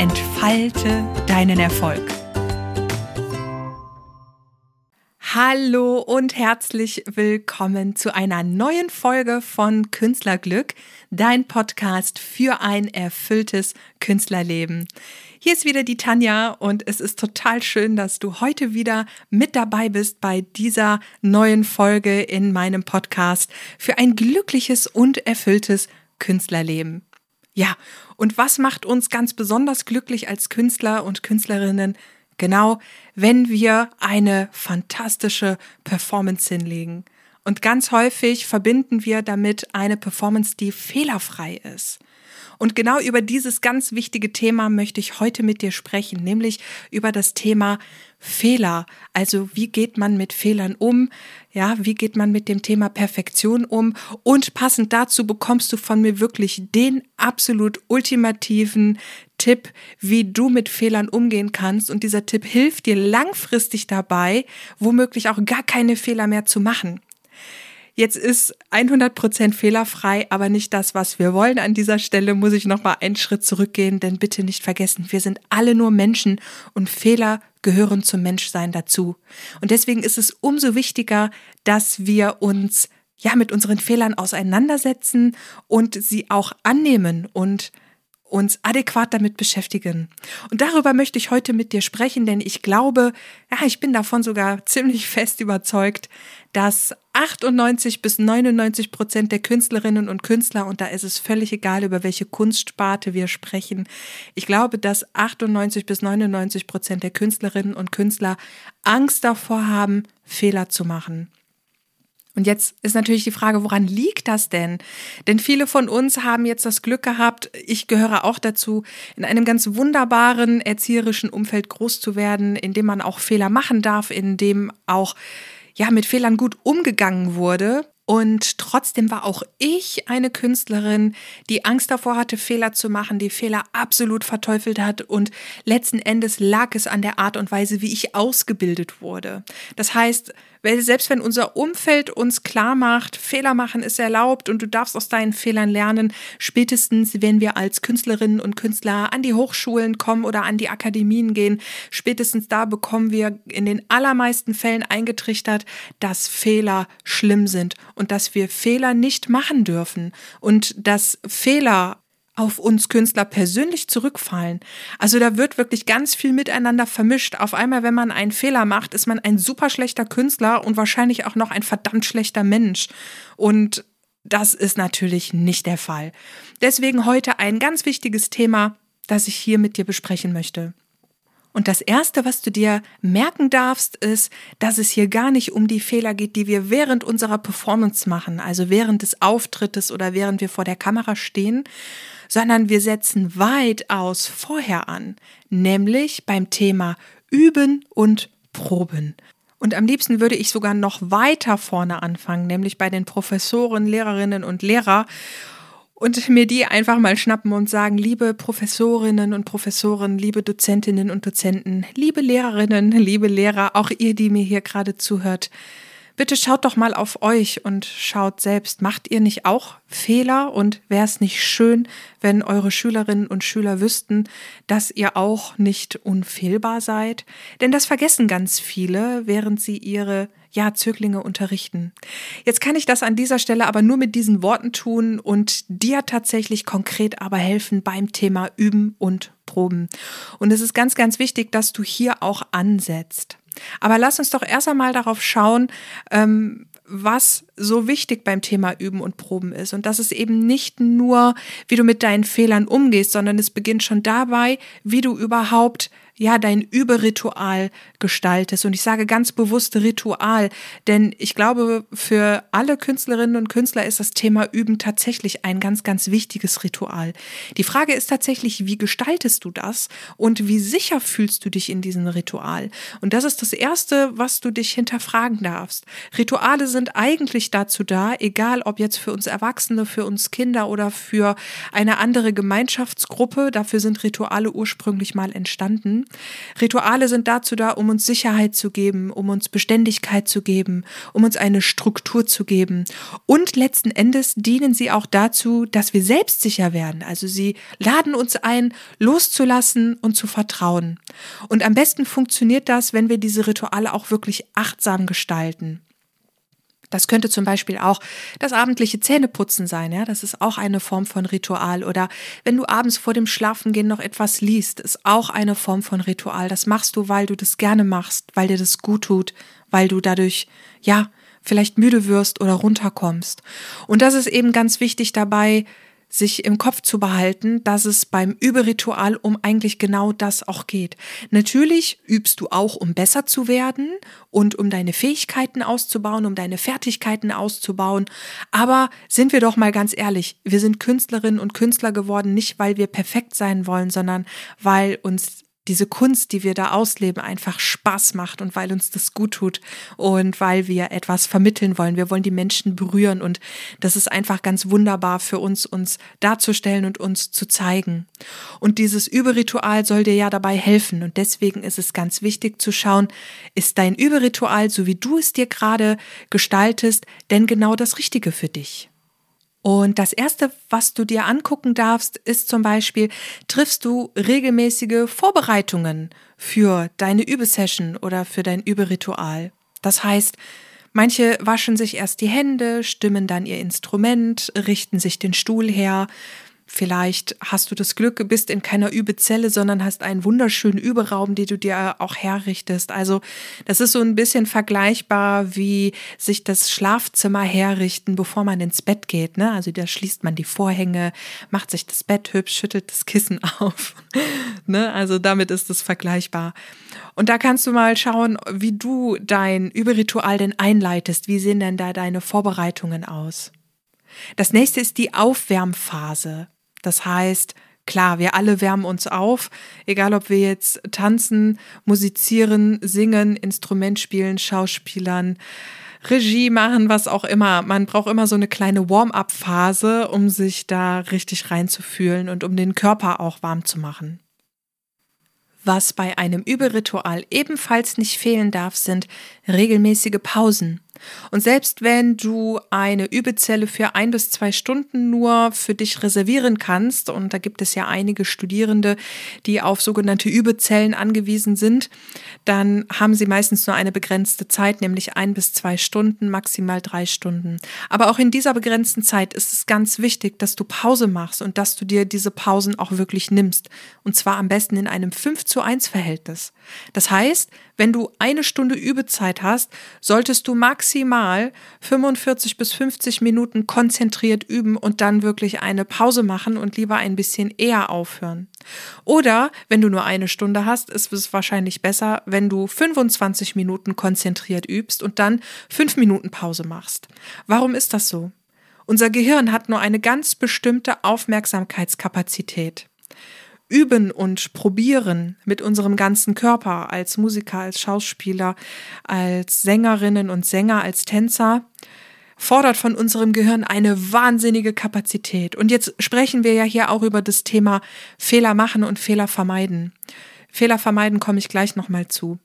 entfalte deinen Erfolg. Hallo und herzlich willkommen zu einer neuen Folge von Künstlerglück, dein Podcast für ein erfülltes Künstlerleben. Hier ist wieder die Tanja und es ist total schön, dass du heute wieder mit dabei bist bei dieser neuen Folge in meinem Podcast für ein glückliches und erfülltes Künstlerleben. Ja, und was macht uns ganz besonders glücklich als Künstler und Künstlerinnen? Genau, wenn wir eine fantastische Performance hinlegen. Und ganz häufig verbinden wir damit eine Performance, die fehlerfrei ist. Und genau über dieses ganz wichtige Thema möchte ich heute mit dir sprechen, nämlich über das Thema Fehler. Also wie geht man mit Fehlern um? Ja, wie geht man mit dem Thema Perfektion um? Und passend dazu bekommst du von mir wirklich den absolut ultimativen Tipp, wie du mit Fehlern umgehen kannst. Und dieser Tipp hilft dir langfristig dabei, womöglich auch gar keine Fehler mehr zu machen. Jetzt ist 100% fehlerfrei, aber nicht das, was wir wollen. An dieser Stelle muss ich noch mal einen Schritt zurückgehen, denn bitte nicht vergessen, wir sind alle nur Menschen und Fehler gehören zum Menschsein dazu. Und deswegen ist es umso wichtiger, dass wir uns ja mit unseren Fehlern auseinandersetzen und sie auch annehmen und uns adäquat damit beschäftigen. Und darüber möchte ich heute mit dir sprechen, denn ich glaube, ja, ich bin davon sogar ziemlich fest überzeugt, dass 98 bis 99 Prozent der Künstlerinnen und Künstler, und da ist es völlig egal, über welche Kunstsparte wir sprechen, ich glaube, dass 98 bis 99 Prozent der Künstlerinnen und Künstler Angst davor haben, Fehler zu machen. Und jetzt ist natürlich die Frage, woran liegt das denn? Denn viele von uns haben jetzt das Glück gehabt, ich gehöre auch dazu, in einem ganz wunderbaren erzieherischen Umfeld groß zu werden, in dem man auch Fehler machen darf, in dem auch ja mit Fehlern gut umgegangen wurde. Und trotzdem war auch ich eine Künstlerin, die Angst davor hatte, Fehler zu machen, die Fehler absolut verteufelt hat. Und letzten Endes lag es an der Art und Weise, wie ich ausgebildet wurde. Das heißt, weil selbst wenn unser Umfeld uns klar macht, Fehler machen ist erlaubt und du darfst aus deinen Fehlern lernen, spätestens wenn wir als Künstlerinnen und Künstler an die Hochschulen kommen oder an die Akademien gehen, spätestens da bekommen wir in den allermeisten Fällen eingetrichtert, dass Fehler schlimm sind und dass wir Fehler nicht machen dürfen. Und dass Fehler auf uns Künstler persönlich zurückfallen. Also da wird wirklich ganz viel miteinander vermischt. Auf einmal, wenn man einen Fehler macht, ist man ein super schlechter Künstler und wahrscheinlich auch noch ein verdammt schlechter Mensch. Und das ist natürlich nicht der Fall. Deswegen heute ein ganz wichtiges Thema, das ich hier mit dir besprechen möchte. Und das Erste, was du dir merken darfst, ist, dass es hier gar nicht um die Fehler geht, die wir während unserer Performance machen, also während des Auftrittes oder während wir vor der Kamera stehen, sondern wir setzen weitaus vorher an, nämlich beim Thema Üben und Proben. Und am liebsten würde ich sogar noch weiter vorne anfangen, nämlich bei den Professoren, Lehrerinnen und Lehrer und mir die einfach mal schnappen und sagen, liebe Professorinnen und Professoren, liebe Dozentinnen und Dozenten, liebe Lehrerinnen, liebe Lehrer, auch ihr, die mir hier gerade zuhört, Bitte schaut doch mal auf euch und schaut selbst, macht ihr nicht auch Fehler und wäre es nicht schön, wenn eure Schülerinnen und Schüler wüssten, dass ihr auch nicht unfehlbar seid? Denn das vergessen ganz viele, während sie ihre ja, Zöglinge unterrichten. Jetzt kann ich das an dieser Stelle aber nur mit diesen Worten tun und dir tatsächlich konkret aber helfen beim Thema Üben und Proben. Und es ist ganz, ganz wichtig, dass du hier auch ansetzt. Aber lass uns doch erst einmal darauf schauen, ähm, was so wichtig beim Thema Üben und Proben ist und dass es eben nicht nur, wie du mit deinen Fehlern umgehst, sondern es beginnt schon dabei, wie du überhaupt ja, dein Überritual gestaltest. Und ich sage ganz bewusst Ritual, denn ich glaube, für alle Künstlerinnen und Künstler ist das Thema Üben tatsächlich ein ganz, ganz wichtiges Ritual. Die Frage ist tatsächlich, wie gestaltest du das und wie sicher fühlst du dich in diesem Ritual? Und das ist das Erste, was du dich hinterfragen darfst. Rituale sind eigentlich dazu da, egal ob jetzt für uns Erwachsene, für uns Kinder oder für eine andere Gemeinschaftsgruppe, dafür sind Rituale ursprünglich mal entstanden. Rituale sind dazu da, um uns Sicherheit zu geben, um uns Beständigkeit zu geben, um uns eine Struktur zu geben. Und letzten Endes dienen sie auch dazu, dass wir selbstsicher werden. Also sie laden uns ein, loszulassen und zu vertrauen. Und am besten funktioniert das, wenn wir diese Rituale auch wirklich achtsam gestalten. Das könnte zum Beispiel auch das abendliche Zähneputzen sein, ja. Das ist auch eine Form von Ritual. Oder wenn du abends vor dem Schlafengehen noch etwas liest, ist auch eine Form von Ritual. Das machst du, weil du das gerne machst, weil dir das gut tut, weil du dadurch, ja, vielleicht müde wirst oder runterkommst. Und das ist eben ganz wichtig dabei, sich im Kopf zu behalten, dass es beim Überritual um eigentlich genau das auch geht. Natürlich übst du auch, um besser zu werden und um deine Fähigkeiten auszubauen, um deine Fertigkeiten auszubauen. Aber sind wir doch mal ganz ehrlich, wir sind Künstlerinnen und Künstler geworden, nicht weil wir perfekt sein wollen, sondern weil uns diese Kunst, die wir da ausleben, einfach Spaß macht und weil uns das gut tut und weil wir etwas vermitteln wollen. Wir wollen die Menschen berühren und das ist einfach ganz wunderbar für uns, uns darzustellen und uns zu zeigen. Und dieses Überritual soll dir ja dabei helfen und deswegen ist es ganz wichtig zu schauen, ist dein Überritual, so wie du es dir gerade gestaltest, denn genau das Richtige für dich? Und das Erste, was du dir angucken darfst, ist zum Beispiel, triffst du regelmäßige Vorbereitungen für deine Übesession oder für dein Überritual. Das heißt, manche waschen sich erst die Hände, stimmen dann ihr Instrument, richten sich den Stuhl her, Vielleicht hast du das Glück, bist in keiner Übezelle, sondern hast einen wunderschönen Überraum, den du dir auch herrichtest. Also das ist so ein bisschen vergleichbar wie sich das Schlafzimmer herrichten, bevor man ins Bett geht. Ne? Also da schließt man die Vorhänge, macht sich das Bett hübsch, schüttelt das Kissen auf. ne? Also damit ist es vergleichbar. Und da kannst du mal schauen, wie du dein Überritual denn einleitest. Wie sehen denn da deine Vorbereitungen aus? Das nächste ist die Aufwärmphase. Das heißt, klar, wir alle wärmen uns auf, egal ob wir jetzt tanzen, musizieren, singen, Instrument spielen, Schauspielern, Regie machen, was auch immer. Man braucht immer so eine kleine Warm-up-Phase, um sich da richtig reinzufühlen und um den Körper auch warm zu machen. Was bei einem Überritual ebenfalls nicht fehlen darf, sind regelmäßige Pausen. Und selbst wenn du eine Übezelle für ein bis zwei Stunden nur für dich reservieren kannst, und da gibt es ja einige Studierende, die auf sogenannte Übezellen angewiesen sind, dann haben sie meistens nur eine begrenzte Zeit, nämlich ein bis zwei Stunden, maximal drei Stunden. Aber auch in dieser begrenzten Zeit ist es ganz wichtig, dass du Pause machst und dass du dir diese Pausen auch wirklich nimmst. Und zwar am besten in einem 5 zu 1 Verhältnis. Das heißt, wenn du eine Stunde Übezeit hast, solltest du maximal 45 bis 50 Minuten konzentriert üben und dann wirklich eine Pause machen und lieber ein bisschen eher aufhören. Oder wenn du nur eine Stunde hast, ist es wahrscheinlich besser, wenn du 25 Minuten konzentriert übst und dann fünf Minuten Pause machst. Warum ist das so? Unser Gehirn hat nur eine ganz bestimmte Aufmerksamkeitskapazität üben und probieren mit unserem ganzen Körper als Musiker, als Schauspieler, als Sängerinnen und Sänger, als Tänzer, fordert von unserem Gehirn eine wahnsinnige Kapazität. Und jetzt sprechen wir ja hier auch über das Thema Fehler machen und Fehler vermeiden. Fehler vermeiden komme ich gleich nochmal zu.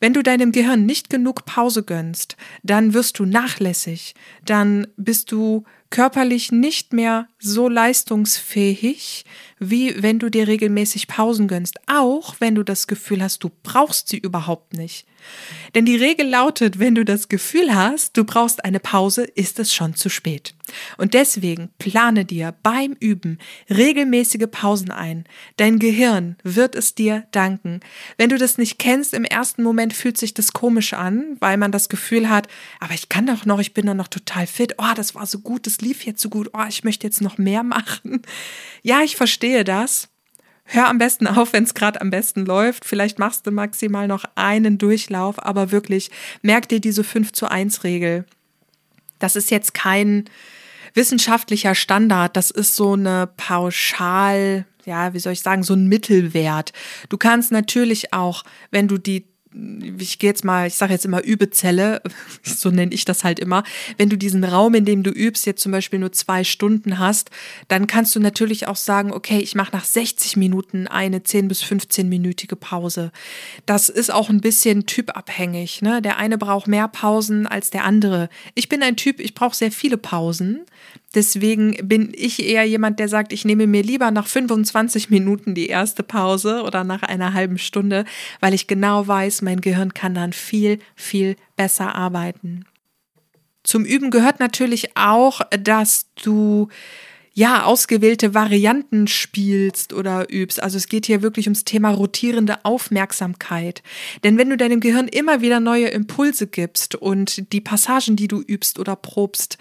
Wenn du deinem Gehirn nicht genug Pause gönnst, dann wirst du nachlässig, dann bist du körperlich nicht mehr so leistungsfähig, wie wenn du dir regelmäßig Pausen gönnst, auch wenn du das Gefühl hast, du brauchst sie überhaupt nicht. Denn die Regel lautet, wenn du das Gefühl hast, du brauchst eine Pause, ist es schon zu spät. Und deswegen plane dir beim Üben regelmäßige Pausen ein. Dein Gehirn wird es dir danken. Wenn du das nicht kennst, im ersten Moment fühlt sich das komisch an, weil man das Gefühl hat, aber ich kann doch noch, ich bin doch noch total fit. Oh, das war so gut, das lief jetzt so gut. Oh, ich möchte jetzt noch mehr machen. Ja, ich verstehe das. Hör am besten auf, wenn es gerade am besten läuft. Vielleicht machst du maximal noch einen Durchlauf, aber wirklich merk dir diese 5 zu 1 Regel. Das ist jetzt kein wissenschaftlicher Standard, das ist so eine pauschal, ja, wie soll ich sagen, so ein Mittelwert. Du kannst natürlich auch, wenn du die ich gehe jetzt mal, ich sage jetzt immer Übezelle, so nenne ich das halt immer. Wenn du diesen Raum, in dem du übst, jetzt zum Beispiel nur zwei Stunden hast, dann kannst du natürlich auch sagen, okay, ich mache nach 60 Minuten eine 10 bis 15-minütige Pause. Das ist auch ein bisschen typabhängig. Ne? Der eine braucht mehr Pausen als der andere. Ich bin ein Typ, ich brauche sehr viele Pausen. Deswegen bin ich eher jemand, der sagt, ich nehme mir lieber nach 25 Minuten die erste Pause oder nach einer halben Stunde, weil ich genau weiß, mein Gehirn kann dann viel, viel besser arbeiten. Zum Üben gehört natürlich auch, dass du ja, ausgewählte Varianten spielst oder übst. Also es geht hier wirklich ums Thema rotierende Aufmerksamkeit. Denn wenn du deinem Gehirn immer wieder neue Impulse gibst und die Passagen, die du übst oder probst,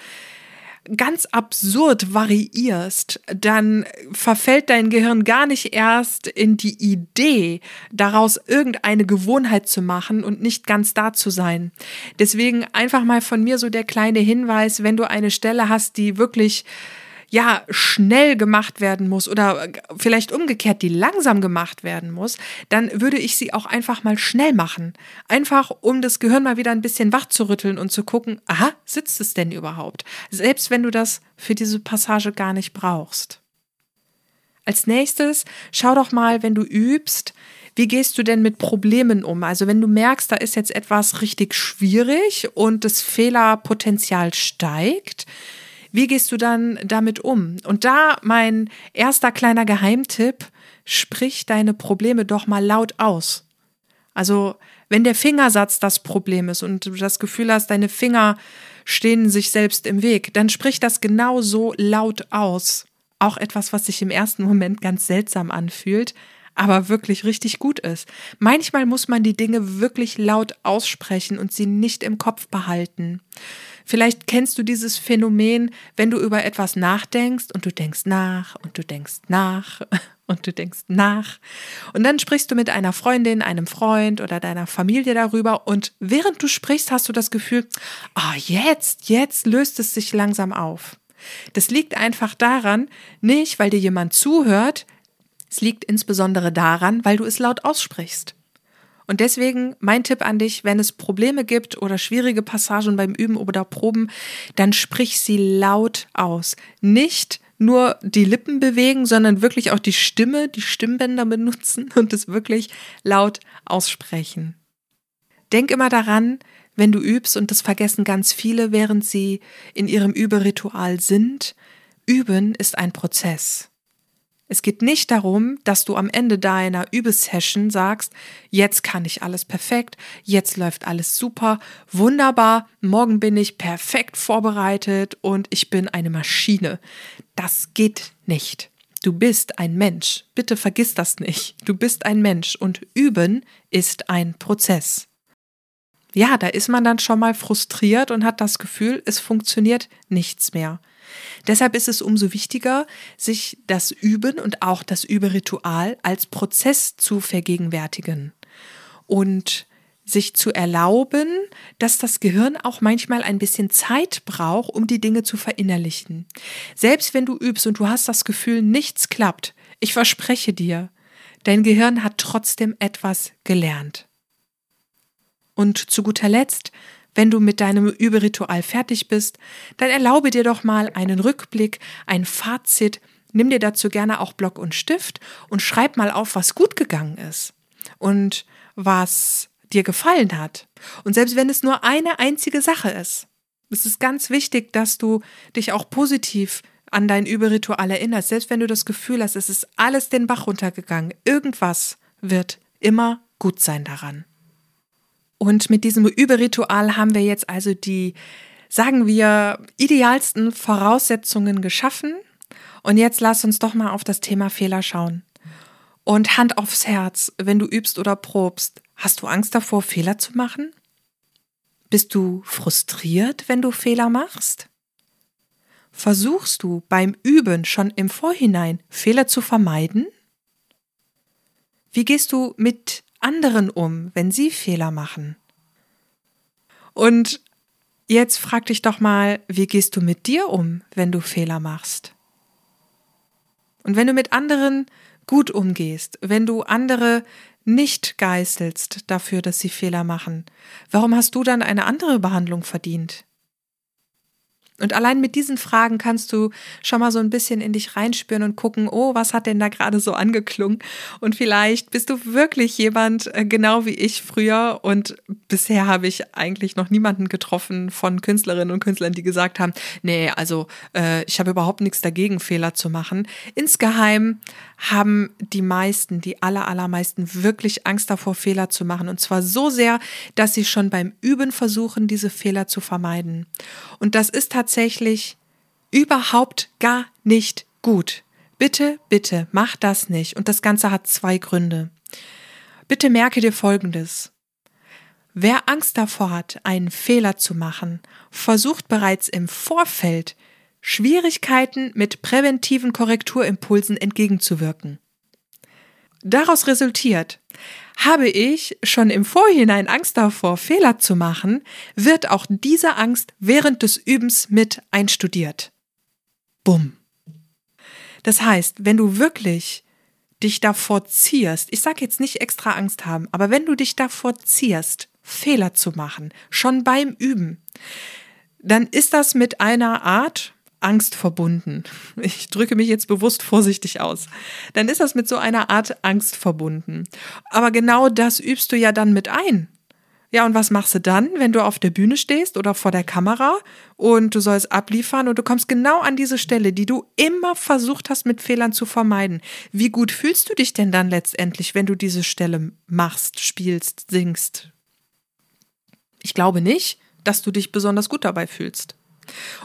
ganz absurd variierst, dann verfällt dein Gehirn gar nicht erst in die Idee, daraus irgendeine Gewohnheit zu machen und nicht ganz da zu sein. Deswegen einfach mal von mir so der kleine Hinweis, wenn du eine Stelle hast, die wirklich ja schnell gemacht werden muss oder vielleicht umgekehrt, die langsam gemacht werden muss, dann würde ich sie auch einfach mal schnell machen. Einfach, um das Gehirn mal wieder ein bisschen wach zu rütteln und zu gucken, aha, sitzt es denn überhaupt? Selbst wenn du das für diese Passage gar nicht brauchst. Als nächstes, schau doch mal, wenn du übst, wie gehst du denn mit Problemen um? Also wenn du merkst, da ist jetzt etwas richtig schwierig und das Fehlerpotenzial steigt, wie gehst du dann damit um? Und da mein erster kleiner Geheimtipp, sprich deine Probleme doch mal laut aus. Also, wenn der Fingersatz das Problem ist und du das Gefühl hast, deine Finger stehen sich selbst im Weg, dann sprich das genau so laut aus. Auch etwas, was sich im ersten Moment ganz seltsam anfühlt, aber wirklich richtig gut ist. Manchmal muss man die Dinge wirklich laut aussprechen und sie nicht im Kopf behalten. Vielleicht kennst du dieses Phänomen, wenn du über etwas nachdenkst und du denkst nach und du denkst nach und du denkst nach. Und dann sprichst du mit einer Freundin, einem Freund oder deiner Familie darüber und während du sprichst, hast du das Gefühl, ah, oh, jetzt, jetzt löst es sich langsam auf. Das liegt einfach daran, nicht weil dir jemand zuhört, es liegt insbesondere daran, weil du es laut aussprichst. Und deswegen mein Tipp an dich, wenn es Probleme gibt oder schwierige Passagen beim Üben oder Proben, dann sprich sie laut aus. Nicht nur die Lippen bewegen, sondern wirklich auch die Stimme, die Stimmbänder benutzen und es wirklich laut aussprechen. Denk immer daran, wenn du übst, und das vergessen ganz viele, während sie in ihrem Überritual sind, üben ist ein Prozess. Es geht nicht darum, dass du am Ende deiner Übesession sagst, jetzt kann ich alles perfekt, jetzt läuft alles super, wunderbar, morgen bin ich perfekt vorbereitet und ich bin eine Maschine. Das geht nicht. Du bist ein Mensch. Bitte vergiss das nicht. Du bist ein Mensch und üben ist ein Prozess. Ja, da ist man dann schon mal frustriert und hat das Gefühl, es funktioniert nichts mehr. Deshalb ist es umso wichtiger, sich das Üben und auch das Überritual als Prozess zu vergegenwärtigen und sich zu erlauben, dass das Gehirn auch manchmal ein bisschen Zeit braucht, um die Dinge zu verinnerlichen. Selbst wenn du übst und du hast das Gefühl, nichts klappt, ich verspreche dir, dein Gehirn hat trotzdem etwas gelernt. Und zu guter Letzt, wenn du mit deinem Überritual fertig bist, dann erlaube dir doch mal einen Rückblick, ein Fazit. Nimm dir dazu gerne auch Block und Stift und schreib mal auf, was gut gegangen ist und was dir gefallen hat. Und selbst wenn es nur eine einzige Sache ist, es ist ganz wichtig, dass du dich auch positiv an dein Überritual erinnerst, selbst wenn du das Gefühl hast, es ist alles den Bach runtergegangen, irgendwas wird immer gut sein daran. Und mit diesem Überritual haben wir jetzt also die, sagen wir, idealsten Voraussetzungen geschaffen. Und jetzt lass uns doch mal auf das Thema Fehler schauen. Und Hand aufs Herz, wenn du übst oder probst, hast du Angst davor, Fehler zu machen? Bist du frustriert, wenn du Fehler machst? Versuchst du beim Üben schon im Vorhinein Fehler zu vermeiden? Wie gehst du mit anderen um, wenn sie Fehler machen? Und jetzt frag dich doch mal, wie gehst du mit dir um, wenn du Fehler machst? Und wenn du mit anderen gut umgehst, wenn du andere nicht geißelst dafür, dass sie Fehler machen, warum hast du dann eine andere Behandlung verdient? Und allein mit diesen Fragen kannst du schon mal so ein bisschen in dich reinspüren und gucken, oh, was hat denn da gerade so angeklungen? Und vielleicht bist du wirklich jemand, äh, genau wie ich früher. Und bisher habe ich eigentlich noch niemanden getroffen von Künstlerinnen und Künstlern, die gesagt haben, nee, also äh, ich habe überhaupt nichts dagegen, Fehler zu machen. Insgeheim haben die meisten, die aller, allermeisten wirklich Angst davor, Fehler zu machen. Und zwar so sehr, dass sie schon beim Üben versuchen, diese Fehler zu vermeiden. Und das ist tatsächlich überhaupt gar nicht gut. Bitte, bitte, mach das nicht. Und das Ganze hat zwei Gründe. Bitte merke dir Folgendes. Wer Angst davor hat, einen Fehler zu machen, versucht bereits im Vorfeld Schwierigkeiten mit präventiven Korrekturimpulsen entgegenzuwirken. Daraus resultiert, habe ich schon im Vorhinein Angst davor, Fehler zu machen, wird auch diese Angst während des Übens mit einstudiert. Bumm. Das heißt, wenn du wirklich dich davor zierst, ich sage jetzt nicht extra Angst haben, aber wenn du dich davor zierst, Fehler zu machen, schon beim Üben, dann ist das mit einer Art, Angst verbunden. Ich drücke mich jetzt bewusst vorsichtig aus. Dann ist das mit so einer Art Angst verbunden. Aber genau das übst du ja dann mit ein. Ja, und was machst du dann, wenn du auf der Bühne stehst oder vor der Kamera und du sollst abliefern und du kommst genau an diese Stelle, die du immer versucht hast, mit Fehlern zu vermeiden? Wie gut fühlst du dich denn dann letztendlich, wenn du diese Stelle machst, spielst, singst? Ich glaube nicht, dass du dich besonders gut dabei fühlst.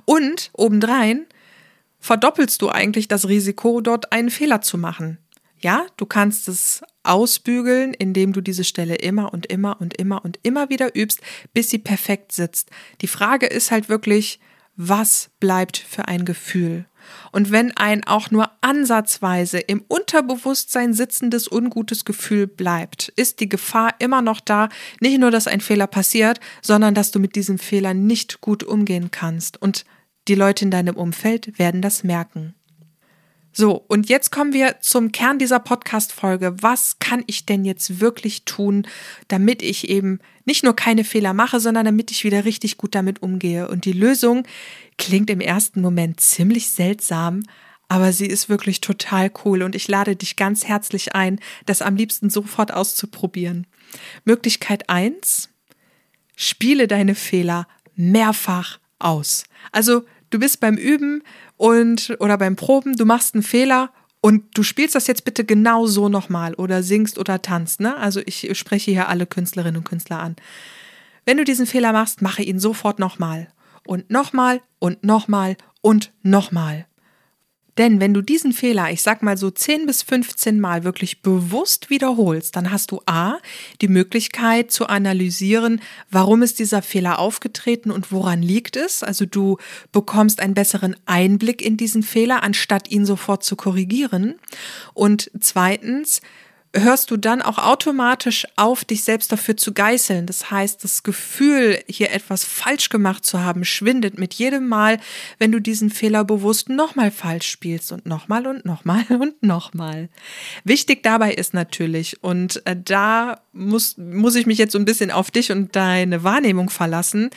Und obendrein verdoppelst du eigentlich das Risiko, dort einen Fehler zu machen. Ja, du kannst es ausbügeln, indem du diese Stelle immer und immer und immer und immer wieder übst, bis sie perfekt sitzt. Die Frage ist halt wirklich, was bleibt für ein Gefühl? Und wenn ein auch nur ansatzweise im Unterbewusstsein sitzendes ungutes Gefühl bleibt, ist die Gefahr immer noch da, nicht nur, dass ein Fehler passiert, sondern dass du mit diesem Fehler nicht gut umgehen kannst. Und die Leute in deinem Umfeld werden das merken. So, und jetzt kommen wir zum Kern dieser Podcast-Folge. Was kann ich denn jetzt wirklich tun, damit ich eben nicht nur keine Fehler mache, sondern damit ich wieder richtig gut damit umgehe? Und die Lösung klingt im ersten Moment ziemlich seltsam, aber sie ist wirklich total cool und ich lade dich ganz herzlich ein, das am liebsten sofort auszuprobieren. Möglichkeit eins: Spiele deine Fehler mehrfach aus. Also du bist beim Üben und oder beim Proben, du machst einen Fehler und du spielst das jetzt bitte genau so nochmal oder singst oder tanzt. Ne? Also ich spreche hier alle Künstlerinnen und Künstler an. Wenn du diesen Fehler machst, mache ihn sofort nochmal. Und nochmal und nochmal und nochmal. Denn wenn du diesen Fehler, ich sag mal so 10 bis 15 Mal wirklich bewusst wiederholst, dann hast du A, die Möglichkeit zu analysieren, warum ist dieser Fehler aufgetreten und woran liegt es. Also du bekommst einen besseren Einblick in diesen Fehler, anstatt ihn sofort zu korrigieren. Und zweitens, hörst du dann auch automatisch auf, dich selbst dafür zu geißeln. Das heißt, das Gefühl, hier etwas falsch gemacht zu haben, schwindet mit jedem Mal, wenn du diesen Fehler bewusst nochmal falsch spielst und nochmal und nochmal und nochmal. Wichtig dabei ist natürlich, und äh, da muss, muss ich mich jetzt so ein bisschen auf dich und deine Wahrnehmung verlassen,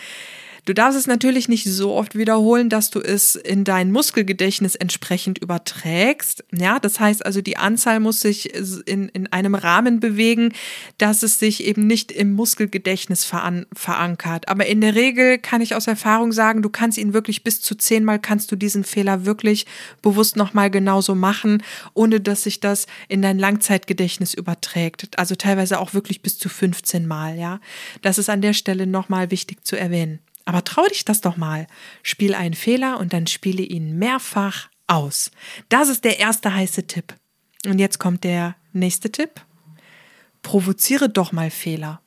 Du darfst es natürlich nicht so oft wiederholen, dass du es in dein Muskelgedächtnis entsprechend überträgst. Ja, das heißt also, die Anzahl muss sich in, in einem Rahmen bewegen, dass es sich eben nicht im Muskelgedächtnis veran verankert. Aber in der Regel kann ich aus Erfahrung sagen, du kannst ihn wirklich bis zu zehnmal kannst du diesen Fehler wirklich bewusst nochmal genauso machen, ohne dass sich das in dein Langzeitgedächtnis überträgt. Also teilweise auch wirklich bis zu 15 Mal, ja. Das ist an der Stelle nochmal wichtig zu erwähnen. Aber trau dich das doch mal. Spiel einen Fehler und dann spiele ihn mehrfach aus. Das ist der erste heiße Tipp. Und jetzt kommt der nächste Tipp. Provoziere doch mal Fehler.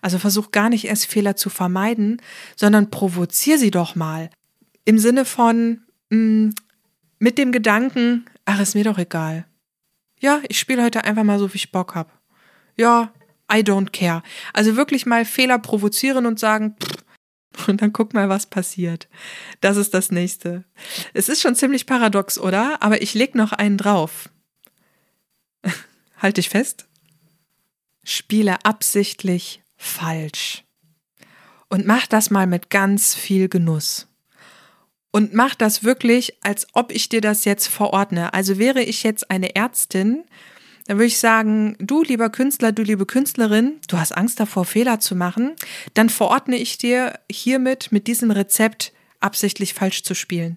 Also versuch gar nicht erst Fehler zu vermeiden, sondern provoziere sie doch mal. Im Sinne von mh, mm, mit dem Gedanken, ach, ist mir doch egal. Ja, ich spiele heute einfach mal so, wie ich Bock hab. Ja, I don't care. Also wirklich mal Fehler provozieren und sagen, pff, und dann guck mal, was passiert. Das ist das nächste. Es ist schon ziemlich paradox, oder? Aber ich leg noch einen drauf. halt dich fest. Spiele absichtlich falsch. Und mach das mal mit ganz viel Genuss. Und mach das wirklich, als ob ich dir das jetzt verordne. Also wäre ich jetzt eine Ärztin, dann würde ich sagen, du lieber Künstler, du liebe Künstlerin, du hast Angst davor, Fehler zu machen, dann verordne ich dir hiermit mit diesem Rezept absichtlich falsch zu spielen.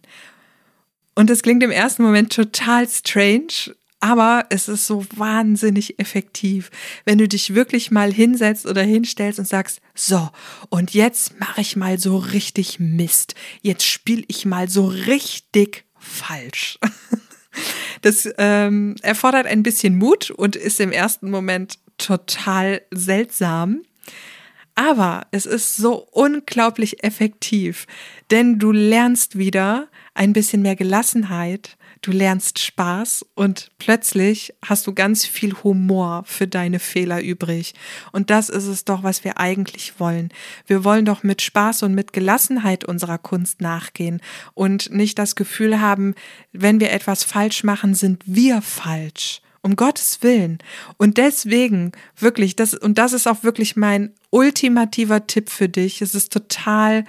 Und es klingt im ersten Moment total strange, aber es ist so wahnsinnig effektiv, wenn du dich wirklich mal hinsetzt oder hinstellst und sagst, so, und jetzt mache ich mal so richtig Mist. Jetzt spiele ich mal so richtig falsch. Das ähm, erfordert ein bisschen Mut und ist im ersten Moment total seltsam. Aber es ist so unglaublich effektiv, denn du lernst wieder ein bisschen mehr Gelassenheit, du lernst Spaß und plötzlich hast du ganz viel Humor für deine Fehler übrig. Und das ist es doch, was wir eigentlich wollen. Wir wollen doch mit Spaß und mit Gelassenheit unserer Kunst nachgehen und nicht das Gefühl haben, wenn wir etwas falsch machen, sind wir falsch. Um Gottes Willen. Und deswegen wirklich, das, und das ist auch wirklich mein ultimativer Tipp für dich. Es ist total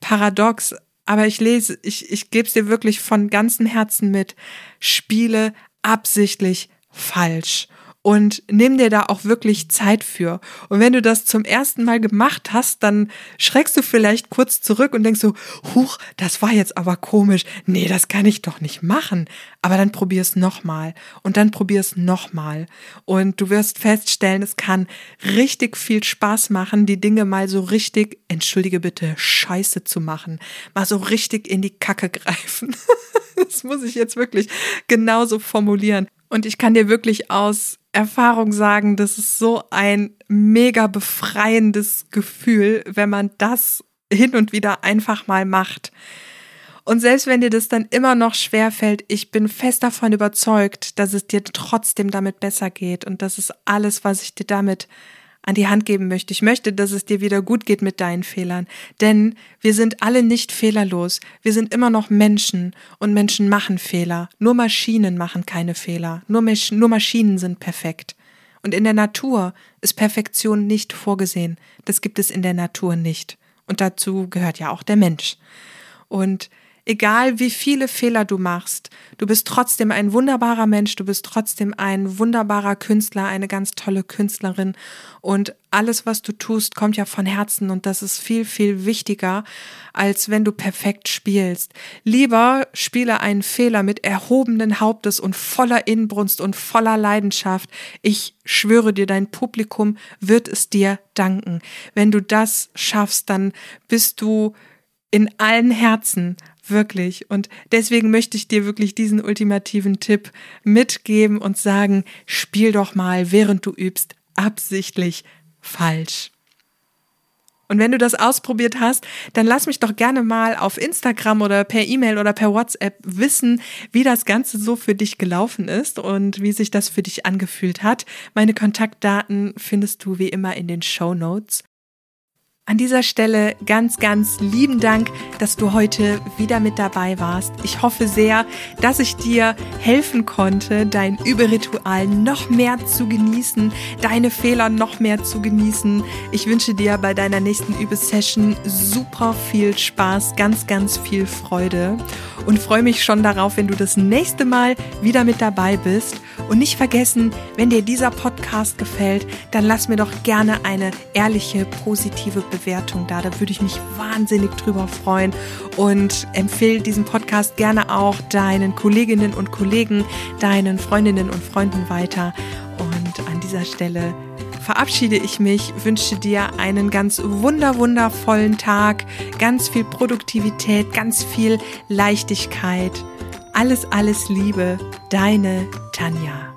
paradox, aber ich lese, ich, ich gebe es dir wirklich von ganzem Herzen mit. Spiele absichtlich falsch und nimm dir da auch wirklich Zeit für. Und wenn du das zum ersten Mal gemacht hast, dann schreckst du vielleicht kurz zurück und denkst so, huch, das war jetzt aber komisch. Nee, das kann ich doch nicht machen. Aber dann probier es nochmal und dann probier es nochmal. Und du wirst feststellen, es kann richtig viel Spaß machen, die Dinge mal so richtig, entschuldige bitte, scheiße zu machen. Mal so richtig in die Kacke greifen. das muss ich jetzt wirklich genauso formulieren. Und ich kann dir wirklich aus Erfahrung sagen, das ist so ein mega befreiendes Gefühl, wenn man das hin und wieder einfach mal macht. Und selbst wenn dir das dann immer noch schwer fällt, ich bin fest davon überzeugt, dass es dir trotzdem damit besser geht. Und das ist alles, was ich dir damit an die Hand geben möchte. Ich möchte, dass es dir wieder gut geht mit deinen Fehlern. Denn wir sind alle nicht fehlerlos. Wir sind immer noch Menschen und Menschen machen Fehler. Nur Maschinen machen keine Fehler. Nur, Masch nur Maschinen sind perfekt. Und in der Natur ist Perfektion nicht vorgesehen. Das gibt es in der Natur nicht. Und dazu gehört ja auch der Mensch. Und egal wie viele Fehler du machst, du bist trotzdem ein wunderbarer Mensch, du bist trotzdem ein wunderbarer Künstler, eine ganz tolle Künstlerin und alles, was du tust, kommt ja von Herzen und das ist viel, viel wichtiger, als wenn du perfekt spielst. Lieber spiele einen Fehler mit erhobenen Hauptes und voller Inbrunst und voller Leidenschaft. Ich schwöre dir, dein Publikum wird es dir danken. Wenn du das schaffst, dann bist du in allen Herzen Wirklich. Und deswegen möchte ich dir wirklich diesen ultimativen Tipp mitgeben und sagen, spiel doch mal, während du übst, absichtlich falsch. Und wenn du das ausprobiert hast, dann lass mich doch gerne mal auf Instagram oder per E-Mail oder per WhatsApp wissen, wie das Ganze so für dich gelaufen ist und wie sich das für dich angefühlt hat. Meine Kontaktdaten findest du wie immer in den Show Notes. An dieser Stelle ganz, ganz lieben Dank, dass du heute wieder mit dabei warst. Ich hoffe sehr, dass ich dir helfen konnte, dein Überritual noch mehr zu genießen, deine Fehler noch mehr zu genießen. Ich wünsche dir bei deiner nächsten Übesession super viel Spaß, ganz, ganz viel Freude und freue mich schon darauf, wenn du das nächste Mal wieder mit dabei bist. Und nicht vergessen, wenn dir dieser Podcast gefällt, dann lass mir doch gerne eine ehrliche, positive Bewertung da. Da würde ich mich wahnsinnig drüber freuen. Und empfehle diesen Podcast gerne auch deinen Kolleginnen und Kollegen, deinen Freundinnen und Freunden weiter. Und an dieser Stelle verabschiede ich mich, wünsche dir einen ganz wunder, wundervollen Tag, ganz viel Produktivität, ganz viel Leichtigkeit. Alles, alles Liebe, deine Tanja.